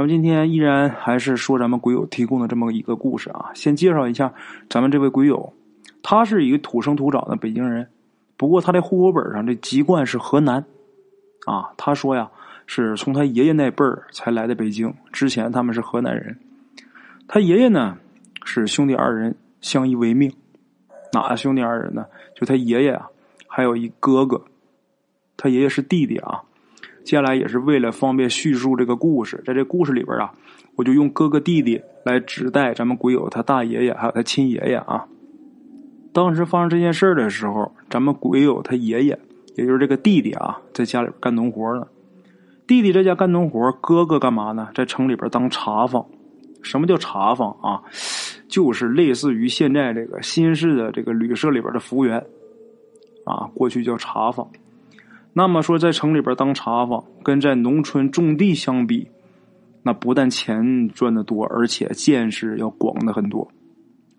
咱们今天依然还是说咱们鬼友提供的这么一个故事啊。先介绍一下咱们这位鬼友，他是一个土生土长的北京人，不过他的户口本上这籍贯是河南。啊，他说呀，是从他爷爷那辈儿才来的北京，之前他们是河南人。他爷爷呢是兄弟二人相依为命，哪兄弟二人呢？就他爷爷啊，还有一哥哥，他爷爷是弟弟啊。接下来也是为了方便叙述这个故事，在这故事里边啊，我就用哥哥弟弟来指代咱们鬼友他大爷爷还有他亲爷爷啊。当时发生这件事的时候，咱们鬼友他爷爷，也就是这个弟弟啊，在家里干农活呢。弟弟在家干农活，哥哥干嘛呢？在城里边当茶坊。什么叫茶坊啊？就是类似于现在这个新式的这个旅社里边的服务员啊，过去叫茶坊。那么说，在城里边当茶坊，跟在农村种地相比，那不但钱赚的多，而且见识要广的很多，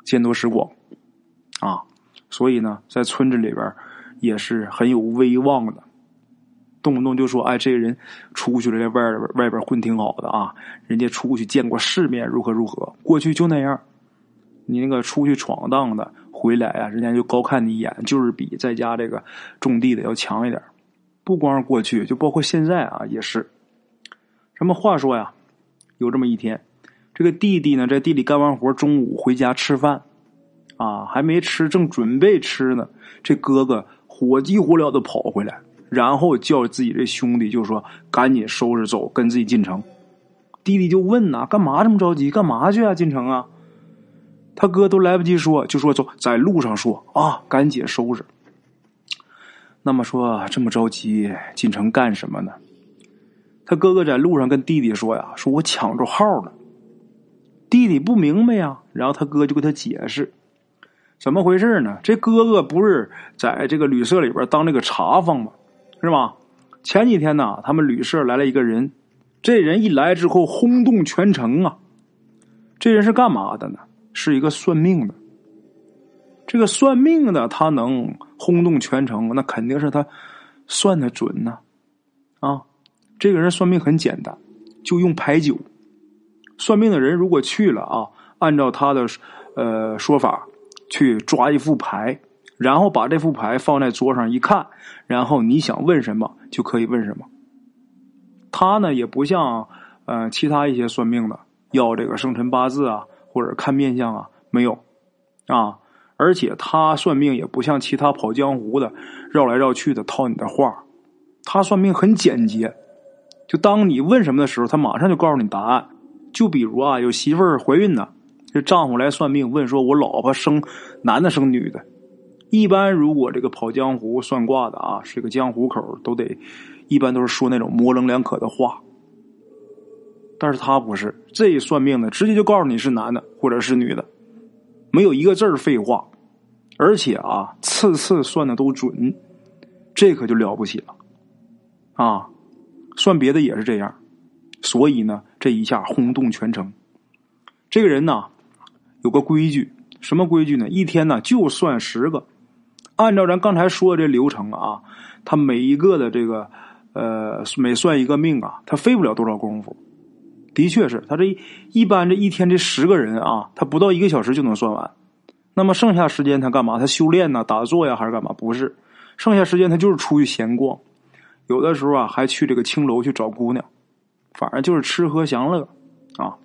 见多识广，啊，所以呢，在村子里边也是很有威望的，动不动就说：“哎，这个人出去了，在外边外边混挺好的啊，人家出去见过世面，如何如何。”过去就那样，你那个出去闯荡的回来啊，人家就高看你一眼，就是比在家这个种地的要强一点。不光是过去，就包括现在啊，也是。什么话说呀？有这么一天，这个弟弟呢，在地里干完活，中午回家吃饭，啊，还没吃，正准备吃呢，这哥哥火急火燎的跑回来，然后叫自己这兄弟，就说赶紧收拾走，跟自己进城。弟弟就问呐，干嘛这么着急？干嘛去啊？进城啊？他哥都来不及说，就说走，在路上说啊，赶紧收拾。那么说这么着急进城干什么呢？他哥哥在路上跟弟弟说呀：“说我抢着号了。”弟弟不明白呀，然后他哥就给他解释怎么回事呢？这哥哥不是在这个旅社里边当这个茶房吗？是吧？前几天呢，他们旅社来了一个人，这人一来之后轰动全城啊！这人是干嘛的呢？是一个算命的。这个算命的他能轰动全城，那肯定是他算的准呢。啊，这个人算命很简单，就用牌九。算命的人如果去了啊，按照他的呃说法去抓一副牌，然后把这副牌放在桌上一看，然后你想问什么就可以问什么。他呢也不像呃其他一些算命的要这个生辰八字啊，或者看面相啊，没有啊。而且他算命也不像其他跑江湖的绕来绕去的套你的话，他算命很简洁，就当你问什么的时候，他马上就告诉你答案。就比如啊，有媳妇儿怀孕呢，这丈夫来算命问说：“我老婆生男的生女的？”一般如果这个跑江湖算卦的啊，是个江湖口，都得一般都是说那种模棱两可的话。但是他不是，这一算命的直接就告诉你是男的或者是女的，没有一个字儿废话。而且啊，次次算的都准，这可就了不起了，啊，算别的也是这样，所以呢，这一下轰动全城。这个人呢，有个规矩，什么规矩呢？一天呢就算十个，按照咱刚才说的这流程啊，他每一个的这个呃，每算一个命啊，他费不了多少功夫。的确是他这一般这一天这十个人啊，他不到一个小时就能算完。那么剩下时间他干嘛？他修炼呢？打坐呀，还是干嘛？不是，剩下时间他就是出去闲逛，有的时候啊还去这个青楼去找姑娘，反正就是吃喝享乐啊。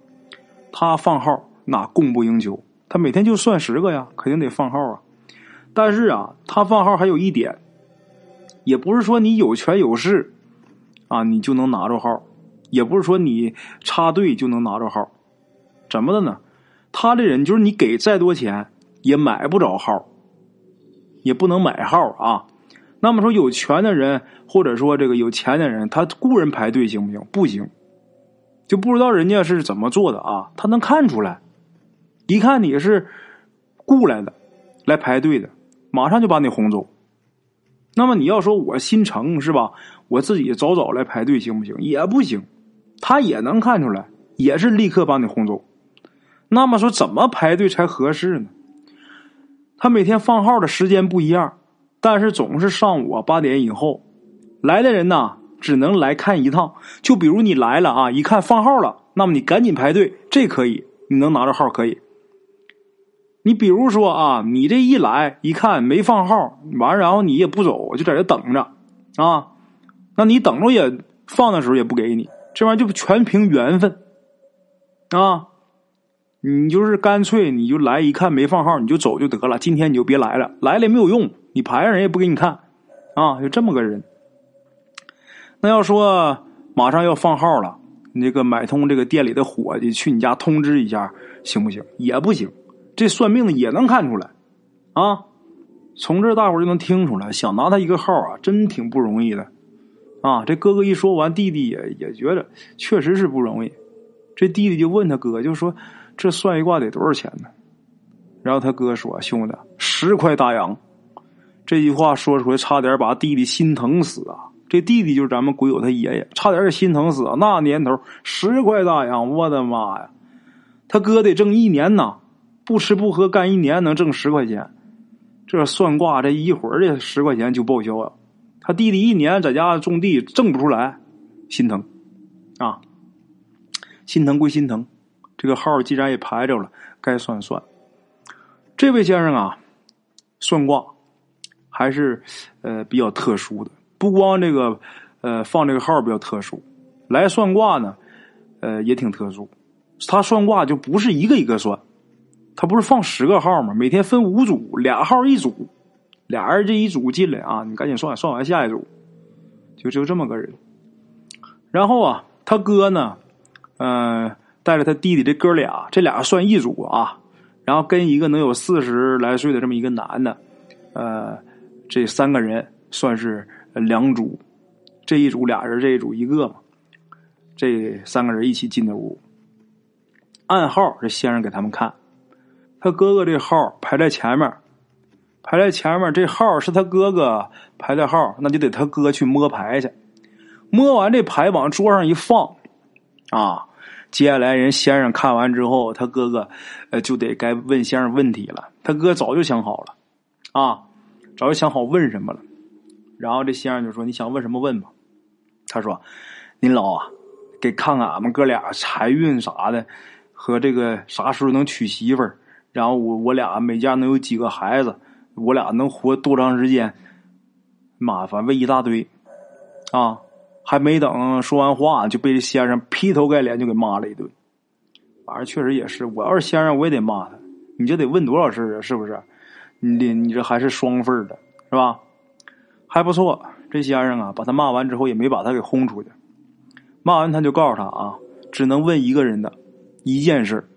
他放号那供不应求，他每天就算十个呀，肯定得放号啊。但是啊，他放号还有一点，也不是说你有权有势啊，你就能拿着号，也不是说你插队就能拿着号，怎么的呢？他这人就是你给再多钱。也买不着号，也不能买号啊。那么说，有权的人或者说这个有钱的人，他雇人排队行不行？不行，就不知道人家是怎么做的啊。他能看出来，一看你是雇来的，来排队的，马上就把你轰走。那么你要说我心诚是吧？我自己早早来排队行不行？也不行，他也能看出来，也是立刻把你轰走。那么说，怎么排队才合适呢？他每天放号的时间不一样，但是总是上午八点以后来的人呢，只能来看一趟。就比如你来了啊，一看放号了，那么你赶紧排队，这可以，你能拿着号可以。你比如说啊，你这一来一看没放号，完然后你也不走，就在这等着啊，那你等着也放的时候也不给你，这玩意儿就全凭缘分啊。你就是干脆你就来一看没放号你就走就得了，今天你就别来了，来了也没有用，你排上人也不给你看，啊，就这么个人。那要说马上要放号了，你这个买通这个店里的伙计去你家通知一下，行不行？也不行，这算命的也能看出来，啊，从这大伙就能听出来，想拿他一个号啊，真挺不容易的，啊，这哥哥一说完，弟弟也也觉得确实是不容易，这弟弟就问他哥，就说。这算一卦得多少钱呢？然后他哥说：“兄弟，十块大洋。”这句话说出来，差点把弟弟心疼死啊！这弟弟就是咱们鬼友他爷爷，差点心疼死啊！那年头十块大洋，我的妈呀！他哥得挣一年呐，不吃不喝干一年能挣十块钱。这算卦这一会儿这十块钱就报销了。他弟弟一年在家种地挣不出来，心疼啊！心疼归心疼。这个号既然也排着了，该算算。这位先生啊，算卦还是呃比较特殊的。不光这个呃放这个号比较特殊，来算卦呢，呃也挺特殊。他算卦就不是一个一个算，他不是放十个号吗？每天分五组，俩号一组，俩人这一组进来啊，你赶紧算，算完下一组，就就这么个人。然后啊，他哥呢，嗯。带着他弟弟这哥俩，这俩算一组啊，然后跟一个能有四十来岁的这么一个男的，呃，这三个人算是两组，这一组俩人，这一组一个嘛，这三个人一起进的屋，暗号这先生给他们看，他哥哥这号排在前面，排在前面，这号是他哥哥排的号，那就得他哥去摸牌去，摸完这牌往桌上一放，啊。接下来，人先生看完之后，他哥哥呃就得该问先生问题了。他哥早就想好了，啊，早就想好问什么了。然后这先生就说：“你想问什么问吧。”他说：“您老啊，给看看俺们哥俩财运啥的，和这个啥时候能娶媳妇儿，然后我我俩每家能有几个孩子，我俩能活多长时间？麻烦问一大堆，啊。”还没等说完话，就被这先生劈头盖脸就给骂了一顿。反正确实也是，我要是先生，我也得骂他。你这得问多少事啊？是不是？你你这还是双份的，是吧？还不错，这先生啊，把他骂完之后，也没把他给轰出去。骂完他就告诉他啊，只能问一个人的一件事。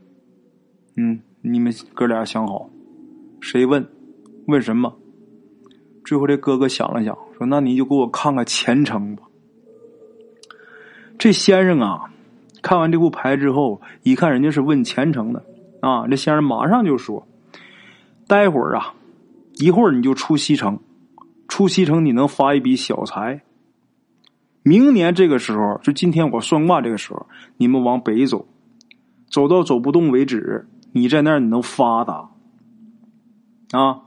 嗯，你们哥俩想好，谁问？问什么？最后这哥哥想了想，说：“那你就给我看看前程吧。”这先生啊，看完这副牌之后，一看人家是问前程的啊，这先生马上就说：“待会儿啊，一会儿你就出西城，出西城你能发一笔小财。明年这个时候，就今天我算卦这个时候，你们往北走，走到走不动为止，你在那儿你能发达啊。”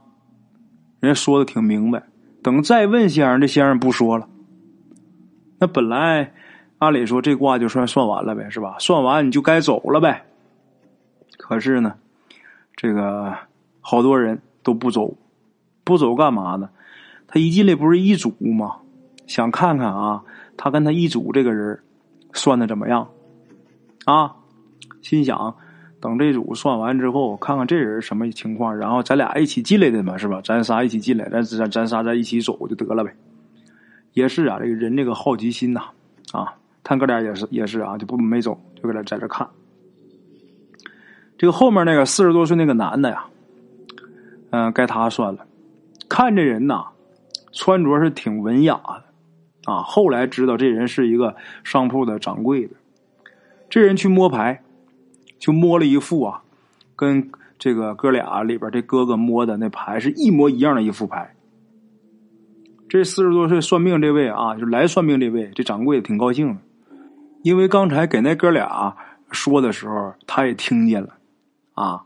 人家说的挺明白。等再问先生，这先生不说了。那本来。按理说这卦就算算完了呗，是吧？算完你就该走了呗。可是呢，这个好多人都不走，不走干嘛呢？他一进来不是一组吗？想看看啊，他跟他一组这个人算的怎么样啊？心想等这组算完之后，看看这人什么情况，然后咱俩一起进来的嘛，是吧？咱仨一起进来，咱咱咱仨在一起走就得了呗。也是啊，这个人这个好奇心呐，啊。他哥俩也是也是啊，就不没走，就搁这在这看。这个后面那个四十多岁那个男的呀，嗯，该他算了。看这人呐，穿着是挺文雅的啊。后来知道这人是一个商铺的掌柜的。这人去摸牌，就摸了一副啊，跟这个哥俩里边这哥哥摸的那牌是一模一样的一副牌。这四十多岁算命这位啊，就来算命这位，这掌柜的挺高兴的。因为刚才给那哥俩说的时候，他也听见了，啊，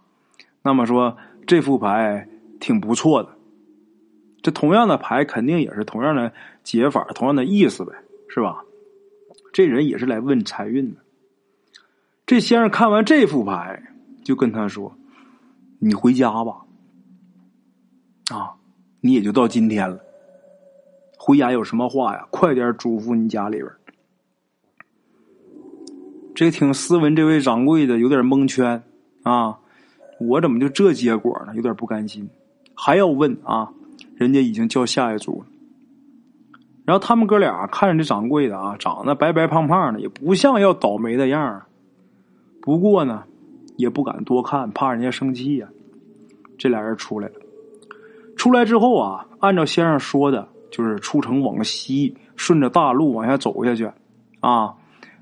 那么说这副牌挺不错的，这同样的牌肯定也是同样的解法，同样的意思呗，是吧？这人也是来问财运的。这先生看完这副牌，就跟他说：“你回家吧，啊，你也就到今天了。回家有什么话呀？快点嘱咐你家里边。”这挺斯文这位掌柜的有点蒙圈啊，我怎么就这结果呢？有点不甘心，还要问啊，人家已经叫下一组了。然后他们哥俩看着这掌柜的啊，长得白白胖胖的，也不像要倒霉的样儿。不过呢，也不敢多看，怕人家生气呀。这俩人出来了，出来之后啊，按照先生说的，就是出城往西，顺着大路往下走下去，啊。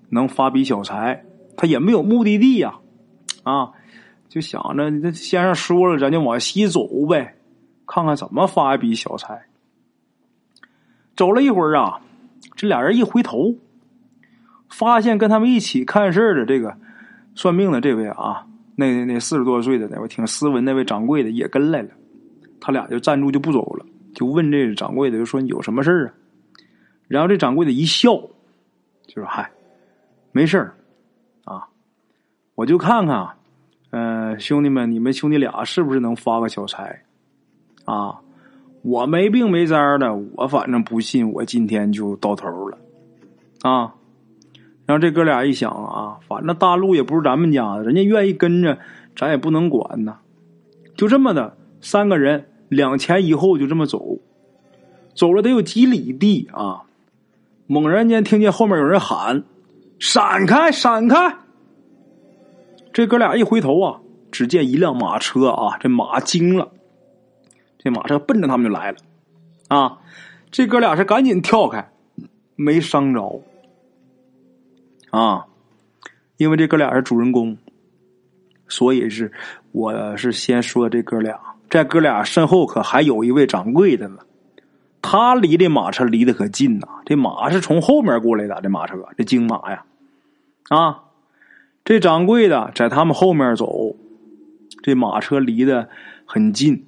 能发笔小财，他也没有目的地呀，啊，就想着这先生说了，咱就往西走呗，看看怎么发一笔小财。走了一会儿啊，这俩人一回头，发现跟他们一起看事的这个算命的这位啊，那那四十多岁的那位挺斯文那位掌柜的也跟来了，他俩就站住就不走了，就问这掌柜的就说你有什么事啊？然后这掌柜的一笑，就说嗨。没事儿，啊，我就看看，嗯，兄弟们，你们兄弟俩是不是能发个小财？啊，我没病没灾的，我反正不信，我今天就到头了，啊。然后这哥俩一想啊，反正大路也不是咱们家的，人家愿意跟着，咱也不能管呐。就这么的，三个人两前一后就这么走，走了得有几里地啊，猛然间听见后面有人喊。闪开！闪开！这哥俩一回头啊，只见一辆马车啊，这马惊了，这马车奔着他们就来了，啊！这哥俩是赶紧跳开，没伤着，啊！因为这哥俩是主人公，所以是我是先说这哥俩，这哥俩身后可还有一位掌柜的呢。他离这马车离得可近呐，这马是从后面过来的，这马车这京马呀，啊，这掌柜的在他们后面走，这马车离得很近，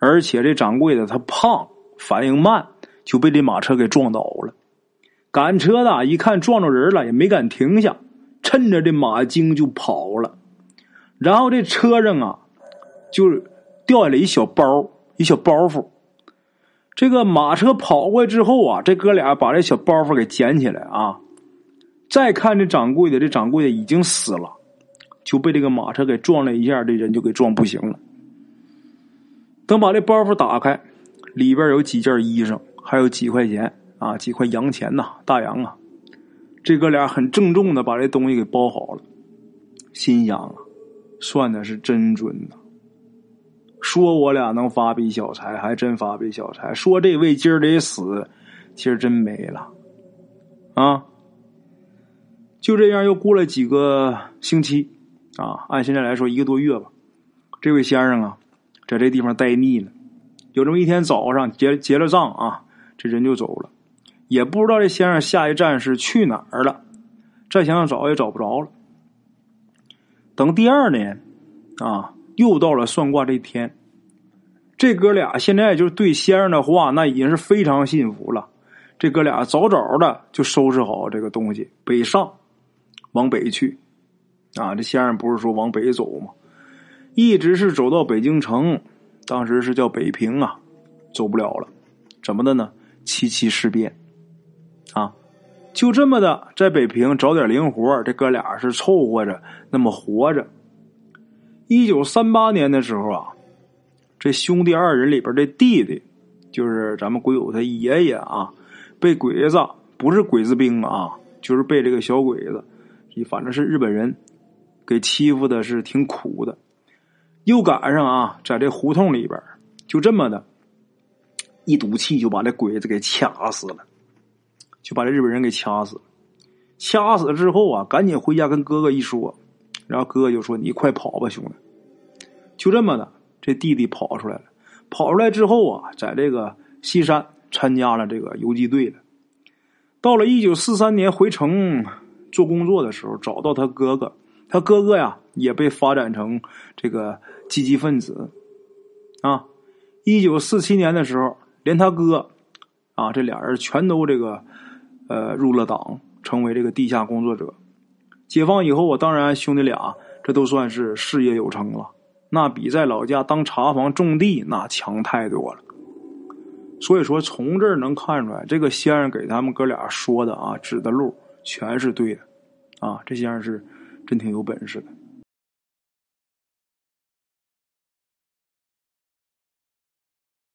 而且这掌柜的他胖，反应慢，就被这马车给撞倒了。赶车的一看撞着人了，也没敢停下，趁着这马惊就跑了。然后这车上啊，就掉下来一小包，一小包袱。这个马车跑过来之后啊，这哥俩把这小包袱给捡起来啊，再看这掌柜的，这掌柜的已经死了，就被这个马车给撞了一下，这人就给撞不行了。等把这包袱打开，里边有几件衣裳，还有几块钱啊，几块洋钱呐，大洋啊。这哥俩很郑重的把这东西给包好了，心想啊，算的是真准呐。说我俩能发笔小财，还真发笔小财。说这位今儿得死，今儿真没了，啊！就这样又过了几个星期，啊，按现在来说一个多月吧。这位先生啊，在这地方待腻了。有这么一天早上结结了账啊，这人就走了，也不知道这先生下一站是去哪儿了。再想想找也找不着了。等第二年，啊。又到了算卦这天，这哥俩现在就是对先生的话，那已经是非常信服了。这哥俩早早的就收拾好这个东西，北上，往北去。啊，这先生不是说往北走吗？一直是走到北京城，当时是叫北平啊，走不了了。怎么的呢？七七事变，啊，就这么的，在北平找点零活，这哥俩是凑合着那么活着。一九三八年的时候啊，这兄弟二人里边这弟弟，就是咱们鬼友他爷爷啊，被鬼子不是鬼子兵啊，就是被这个小鬼子，反正是日本人给欺负的是挺苦的。又赶上啊，在这胡同里边，就这么的一赌气，就把这鬼子给掐死了，就把这日本人给掐死。掐死之后啊，赶紧回家跟哥哥一说。然后哥哥就说：“你快跑吧，兄弟！”就这么的，这弟弟跑出来了。跑出来之后啊，在这个西山参加了这个游击队了。到了一九四三年回城做工作的时候，找到他哥哥。他哥哥呀，也被发展成这个积极分子。啊，一九四七年的时候，连他哥啊，这俩人全都这个呃，入了党，成为这个地下工作者。解放以后我，当然兄弟俩这都算是事业有成了，那比在老家当茶房种地那强太多了。所以说，从这儿能看出来，这个先生给他们哥俩说的啊，指的路全是对的，啊，这先生是真挺有本事的。